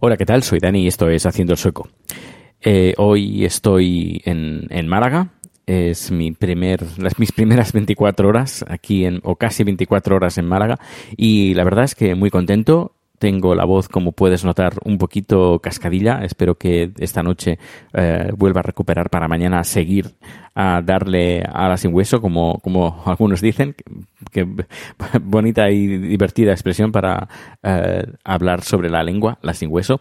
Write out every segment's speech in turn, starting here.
Hola, ¿qué tal? Soy Dani y esto es Haciendo el Sueco. Eh, hoy estoy en, en Málaga. Es mi primer, las, mis primeras 24 horas aquí en, o casi 24 horas en Málaga. Y la verdad es que muy contento. Tengo la voz, como puedes notar, un poquito cascadilla. Espero que esta noche eh, vuelva a recuperar para mañana seguir a darle a la sin hueso, como, como algunos dicen. Que, bonita y divertida expresión para eh, hablar sobre la lengua, la sin hueso.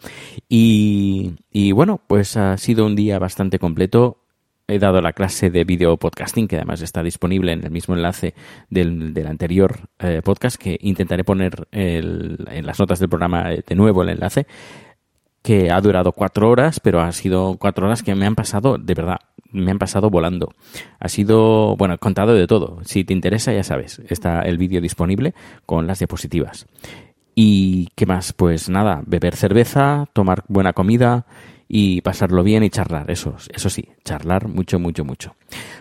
Y, y bueno, pues ha sido un día bastante completo he dado la clase de video podcasting, que además está disponible en el mismo enlace del, del anterior eh, podcast, que intentaré poner el- en las notas del programa eh, de nuevo el enlace, que ha durado cuatro horas, pero ha sido cuatro horas que me han pasado, de verdad, me han pasado volando. Ha sido, bueno, contado de todo. Si te interesa, ya sabes, está el vídeo disponible con las diapositivas. ¿Y qué más? Pues nada, beber cerveza, tomar buena comida y pasarlo bien y charlar, eso, eso sí, charlar mucho, mucho, mucho.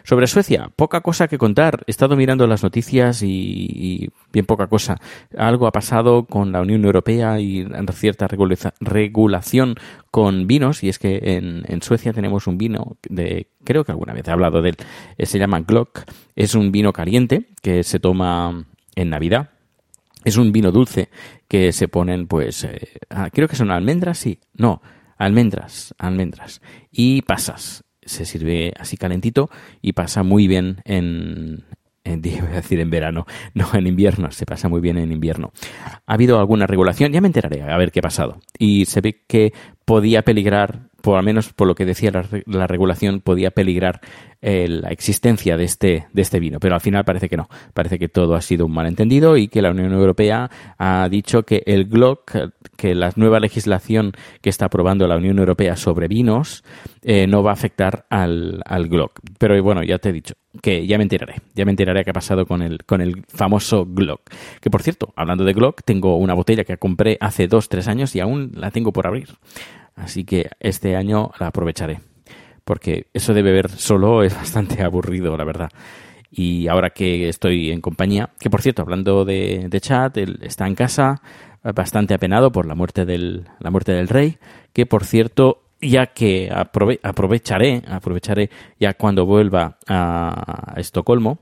Sobre Suecia, poca cosa que contar. He estado mirando las noticias y, bien poca cosa. Algo ha pasado con la Unión Europea y cierta regula- regulación con vinos, y es que en, en Suecia tenemos un vino de, creo que alguna vez he hablado de él, eh, se llama Glock, es un vino caliente que se toma en Navidad, es un vino dulce que se ponen, pues, eh, ah, creo que son almendras, sí, no, almendras, almendras y pasas. Se sirve así calentito y pasa muy bien en, decir en verano, no en invierno, se pasa muy bien en invierno. Ha habido alguna regulación, ya me enteraré a ver qué ha pasado. Y se ve que podía peligrar, por lo menos por lo que decía la regulación, podía peligrar eh, la existencia de este, de este vino, pero al final parece que no. Parece que todo ha sido un malentendido y que la Unión Europea ha dicho que el Glock, que la nueva legislación que está aprobando la Unión Europea sobre vinos, eh, no va a afectar al, al Glock. Pero bueno, ya te he dicho que ya me enteraré, ya me enteraré qué ha pasado con el, con el famoso Glock. Que por cierto, hablando de Glock, tengo una botella que compré hace dos, tres años y aún la tengo por abrir. Así que este año la aprovecharé. Porque eso de beber solo es bastante aburrido, la verdad. Y ahora que estoy en compañía, que por cierto, hablando de, de chat, él está en casa, bastante apenado por la muerte del, la muerte del rey, que por cierto, ya que aprove- aprovecharé, aprovecharé ya cuando vuelva a, a Estocolmo,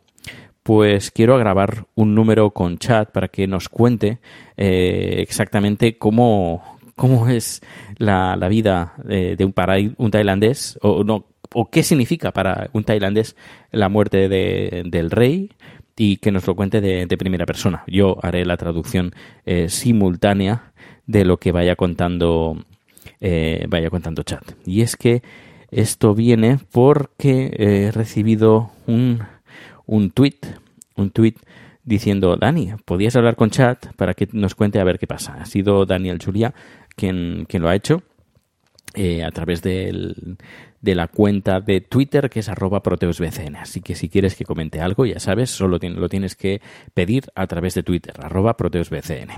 pues quiero grabar un número con chat para que nos cuente eh, exactamente cómo, cómo es la, la vida de, un, para un tailandés, o, no, o qué significa para un tailandés la muerte de- del rey y que nos lo cuente de, de primera persona. Yo haré la traducción eh, simultánea de lo que vaya contando eh, vaya contando chat. Y es que esto viene porque he recibido un, un tweet, un tweet diciendo, Dani, podías hablar con chat para que nos cuente a ver qué pasa. Ha sido Daniel Julia quien, quien lo ha hecho eh, a través del- de la cuenta de Twitter que es arroba proteusbcn. Así que si quieres que comente algo, ya sabes, solo lo tienes que pedir a través de Twitter, arroba proteusbcn.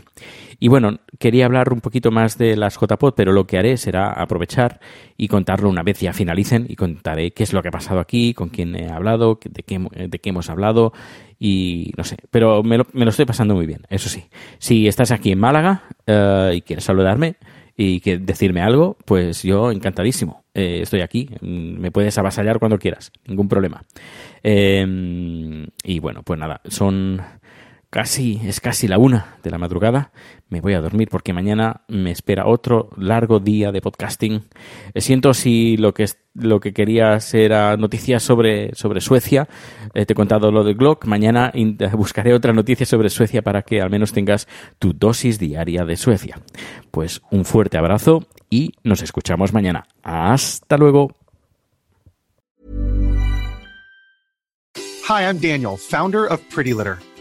Y bueno, quería hablar un poquito más de las JPod, pero lo que haré será aprovechar y contarlo una vez ya finalicen y contaré qué es lo que ha pasado aquí, con quién he hablado, de qué, de qué hemos hablado y no sé, pero me lo, me lo estoy pasando muy bien, eso sí. Si estás aquí en Málaga eh, y quieres saludarme, y que decirme algo, pues yo encantadísimo. Eh, estoy aquí, me puedes avasallar cuando quieras, ningún problema. Eh, y bueno, pues nada, son casi, es casi la una de la madrugada. Me voy a dormir porque mañana me espera otro largo día de podcasting. Eh, siento si lo que, lo que querías era noticias sobre, sobre Suecia. Eh, te he contado lo de Glock. Mañana buscaré otra noticia sobre Suecia para que al menos tengas tu dosis diaria de Suecia. Pues un fuerte abrazo y nos escuchamos mañana. Hasta luego. Hi, I'm Daniel, founder of Pretty Litter.